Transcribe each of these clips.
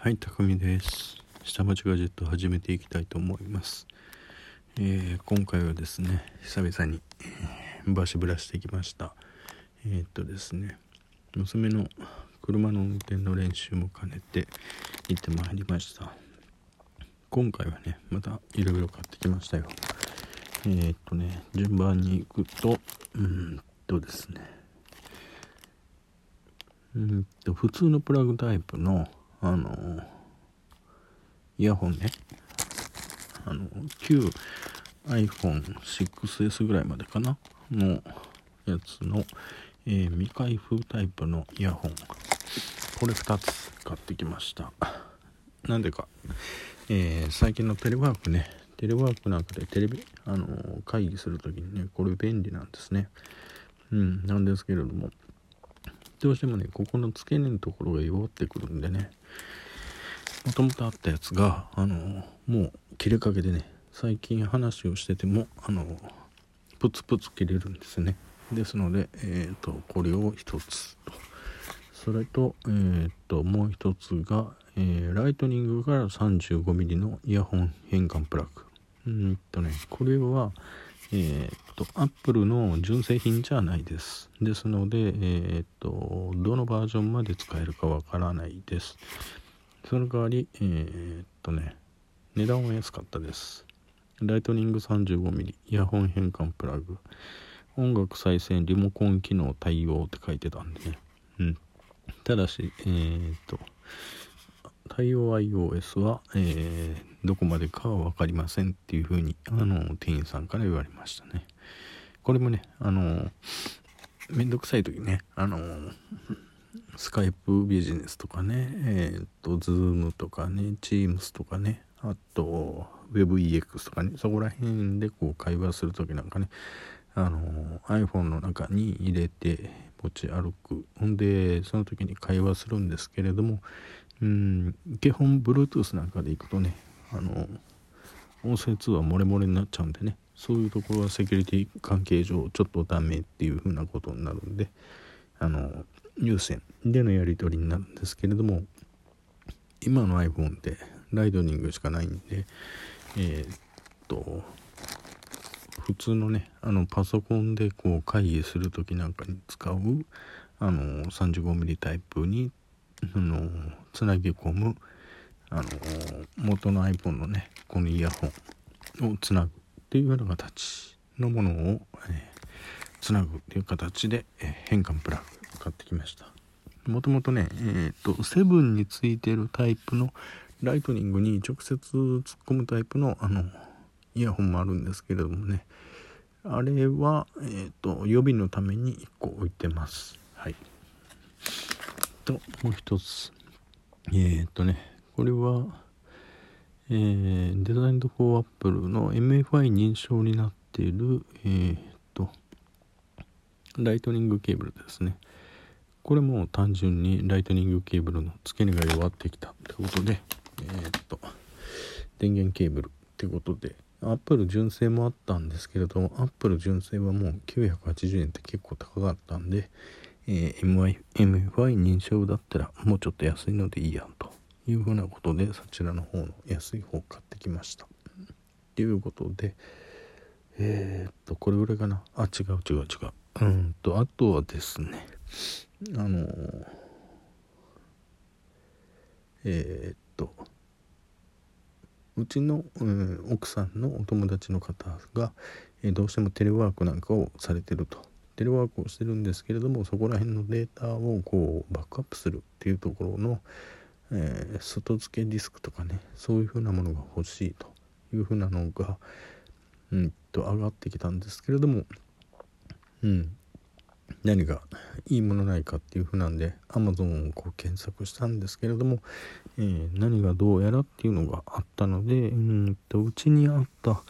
はい、たくみです。下町ガジェット始めていきたいと思います。えー今回はですね、久々に、えーバシブラしてきました。えーっとですね、娘の車の運転の練習も兼ねて行ってまいりました。今回はね、またいろいろ買ってきましたよ。えーっとね、順番に行くと、うーんとですね、うんと普通のプラグタイプのあのイヤホンね。あの旧 iPhone6S ぐらいまでかな？のやつの、えー未開封タイプのイヤホン。これ2つ買ってきました。なんでか、えー最近のテレワークね。テレワークなんかでテレビあの会議するときにねこれ便利なんですね。うんなんですけれども。どうしてもねここの付け根のところが弱ってくるんでね。もともとあったやつがあのもう切れかけでね最近話をしててもあのプツプツ切れるんですね。ですのでえっ、とこれを一つ。とそれとえっ、ともう一つが、えーライトニングから 35mm のイヤホン変換プラグ。うんとねこれはえーっと、アップルの純正品じゃないです。ですので、えーっと、どのバージョンまで使えるかわからないです。その代わり、えーっとね、値段は安かったです。ライトニング 35mm イヤホン変換プラグ。音楽再生リモコン機能対応って書いてたんでね。うん。ただし、えっと、対応 iOS は、えーどこまでかは分かりませんっていうふうにあの店員さんから言われましたね。これもねあのめんどくさい時ねあのスカイプビジネスとかねえーっと Zoom とかね Teams とかねあと WebEX とかねそこら辺でこう会話する時なんかねあの iPhone の中に入れて持ち歩く。ほんでその時に会話するんですけれどもうん。基本 Bluetooth なんかで行くとねあの音声通話漏れ漏れになっちゃうんでねそういうところはセキュリティ関係上ちょっとダメっていう風なことになるんであの有線でのやり取りになるんですけれども今の iPhone ってライトニングしかないんでえーっと普通のねあのパソコンでこう会議する時なんかに使うあの 35mm タイプにあのつなぎ込むあの元の iPhone のねこのイヤホンをつなぐっていうような形のものを、えつなぐっていう形で、え変換プラグ買ってきました。もともとねえっ、とセブンについてるタイプのライトニングに直接突っ込むタイプのあのイヤホンもあるんですけれどもね。あれはえっ、と予備のために1個置いてます。はい。ともう一つ。えっ、とねこれは、えー Designed for Apple の MFI 認証になっているえーっとライトニングケーブルですね。これも単純にライトニングケーブルの付け根が弱ってきたってことでえーっと電源ケーブルってことでアップル純正もあったんですけれどもアップル純正はもう980円って結構高かったんで、えー MFI 認証だったらもうちょっと安いのでいいやんというふうなことでそちらの方の安い方を買ってきました。っていうことでえー、っとこれぐらいかな。あ違う違う違う。うんとあとはですねあのーえー、っとうちの、うん奥さんのお友達の方が、えどうしてもテレワークなんかをされてると。テレワークをしてるんですけれどもそこら辺のデータをこうバックアップするっていうところの、えー外付けディスクとかねそういうふうなものが欲しいというふうなのがうんと上がってきたんですけれどもうん何がいいものないかっていうふうなんで Amazon をこう検索したんですけれども、えー何がどうやらっていうのがあったのでうんとうちにあった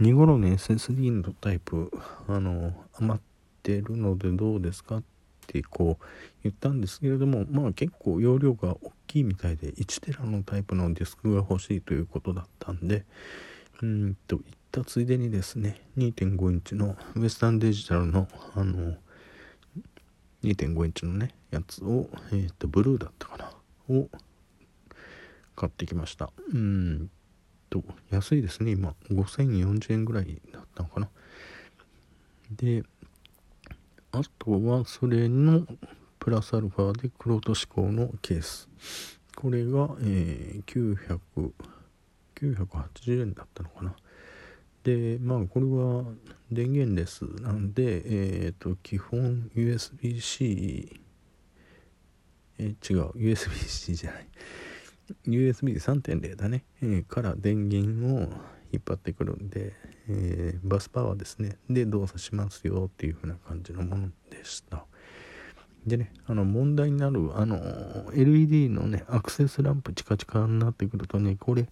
2頃の SSD のタイプあの余ってるのでどうですかってこう言ったんですけれどもまあ結構容量が大きいみたいで1テラのタイプのディスクが欲しいということだったんでうんと言ったついでにですね2.5インチのウエスタンデジタルのあの2.5インチのねやつを、えー、とブルーだったかなを買ってきました。うんと安いですね今。5040円ぐらいだったのかな。であとはそれのプラスアルファで黒と志向のケース。これが、えー、980円だったのかな。でまあこれは電源レスなんでえっ、ー、と基本 USB-C え違う USB-C じゃない。USB3.0 だね、えー、から電源を引っ張ってくるんで、えー、バスパワーですね。で動作しますよっていう風な感じのものでした。でねあの問題になるあの LED のねアクセスランプチカチカになってくるとねこれ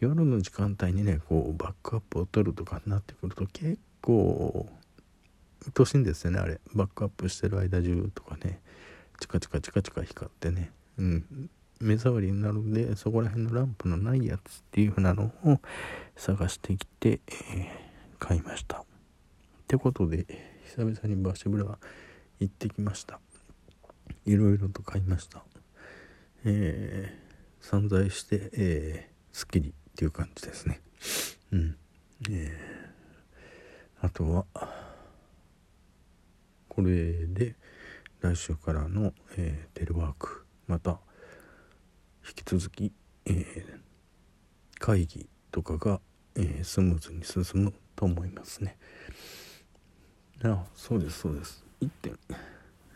夜の時間帯にねこうバックアップを取るとかになってくると結構鬱陶しいんですよねあれ。バックアップしてる間中とかねチカチカチカチカ光ってね。うん。目障りになるんでそこら辺のランプのないやつっていう風なのを探してきて、えー、買いました。ってことで久々にバシブラ行ってきました。いろいろと買いました。えー、散財して、えー、すっきりっていう感じですね。うん。えー、あとはこれで来週からの、えー、テレワーク。また引き続き、えー、会議とかが、えー、スムーズに進むと思いますね。あそうですそうです。1点。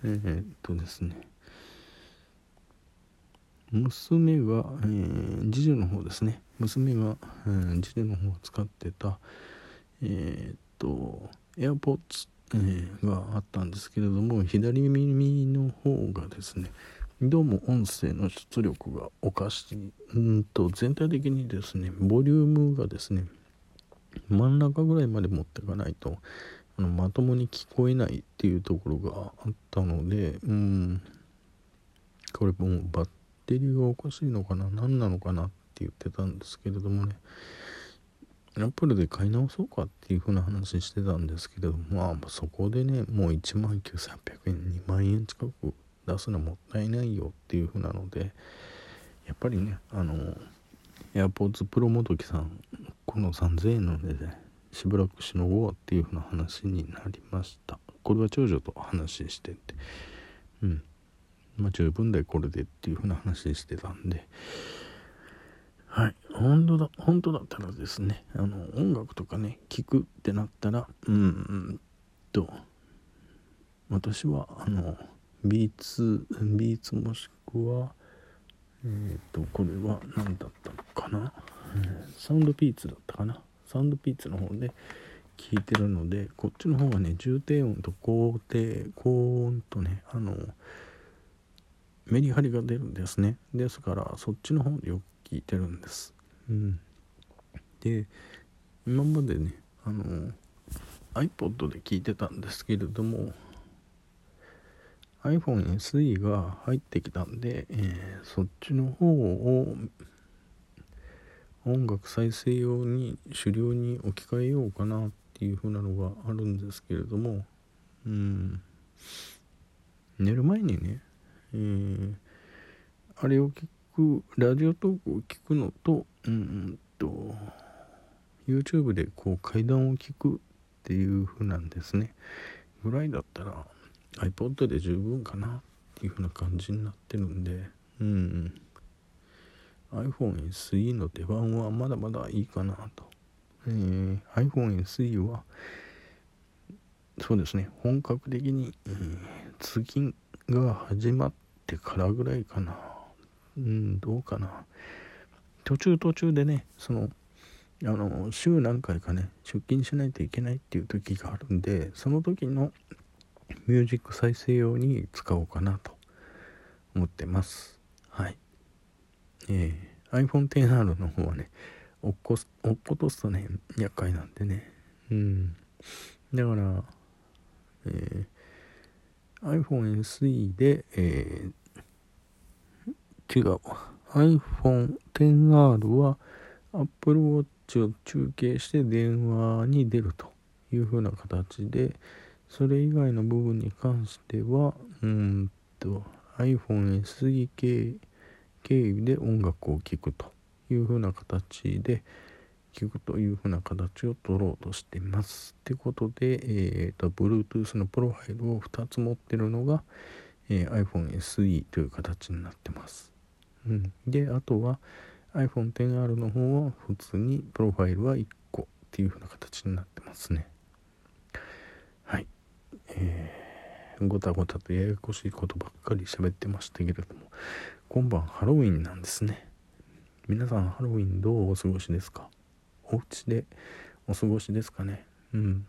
えー、っとですね。娘が、えー、次女の方ですね。娘が、えー、次女の方を使ってたえー、っと AirPods、えー、があったんですけれども左耳の方がですねどうも音声の出力がおかしい。うんと全体的にですねボリュームがですね真ん中ぐらいまで持ってかないとあのまともに聞こえないっていうところがあったのでうん。これもうバッテリーがおかしいのかな何なのかなって言ってたんですけれどもね。アップルで買い直そうかっていう風な話してたんですけれどもまあそこでねもう1万9800円2万円近く出すのもったいないよっていう風なのでやっぱりねあの AirPods Pro もどきさんこの3000円の値で、ね、しばらくしのごうっていう風な話になりました。これは長女と話してて。うん。まあ十分でこれでっていう風な話してたんで。はい。本当だ本当だったらですねあの音楽とかね聴くってなったらうんと。私はあのビーツビーツもしくはえっ、ー、とこれは何だったのかな、サウンドピーツだったかな？サウンドピーツの方で聞いてるのでこっちの方がね重低音と高低高音とねあのメリハリが出るんですね。ですからそっちの方でよく聞いてるんです。うん。で今までねあの iPod で聞いてたんですけれども iPhone SE が入ってきたんで、えー、そっちの方を音楽再生用に狩猟に置き換えようかなっていう風なのがあるんですけれどもうん。寝る前にね、えー、あれを聞くラジオトークを聞くのとうんと YouTube でこう階段を聞くっていう風なんですね。ぐらいだったら iPod で十分かなっていう風な感じになってるんで。うん iPhone SE の出番はまだまだいいかなと、えー、iPhone SE はそうですね本格的に、えー、通勤が始まってからぐらいかな。うんどうかな。途中途中でねそのあの週何回かね出勤しないといけないっていう時があるんでその時のミュージック再生用に使おうかなと思ってます。はい。えー、iPhone XR の方はね落っこす落っことすとね厄介なんでね。うん。だからえー、iPhone SE で、えー、違う iPhone XR は Apple Watch を中継して電話に出るという風な形でそれ以外の部分に関してはうんと iPhone SE 系経由で音楽を聴くというふうな形で聞くというふうな形を取ろうとしています。ってことで、えーと、Bluetooth のプロファイルを2つ持ってるのが、えー、iPhone SE という形になってます。うん、であとは iPhone XR の方は普通にプロファイルは1個っていうふうな形になってますね。えー、ごたごたとややこしいことばっかり喋ってましたけれども今晩ハロウィンなんですね。皆さんハロウィンどうお過ごしですか？お家でお過ごしですかね？うん。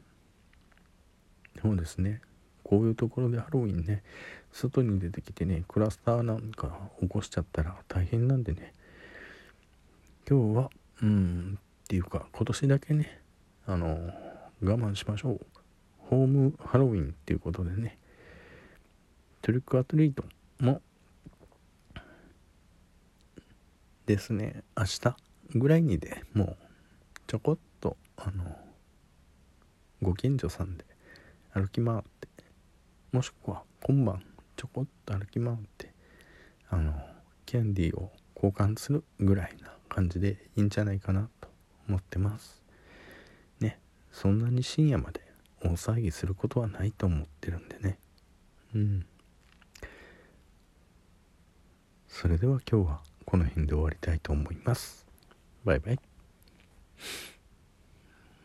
そうですね。こういうところでハロウィンね外に出てきてねクラスターなんか起こしちゃったら大変なんでね。今日はうんっていうか今年だけねあの我慢しましょう。ホームハロウィンっていうことでねトリックアトリートもですね明日ぐらいにでもうちょこっとあのご近所さんで歩き回ってもしくは今晩ちょこっと歩き回ってあのキャンディーを交換するぐらいな感じでいいんじゃないかなと思ってます。ねそんなに深夜まで大騒ぎすることはないと思ってるんでね。うん。それでは今日はこの辺で終わりたいと思います。バイバイ。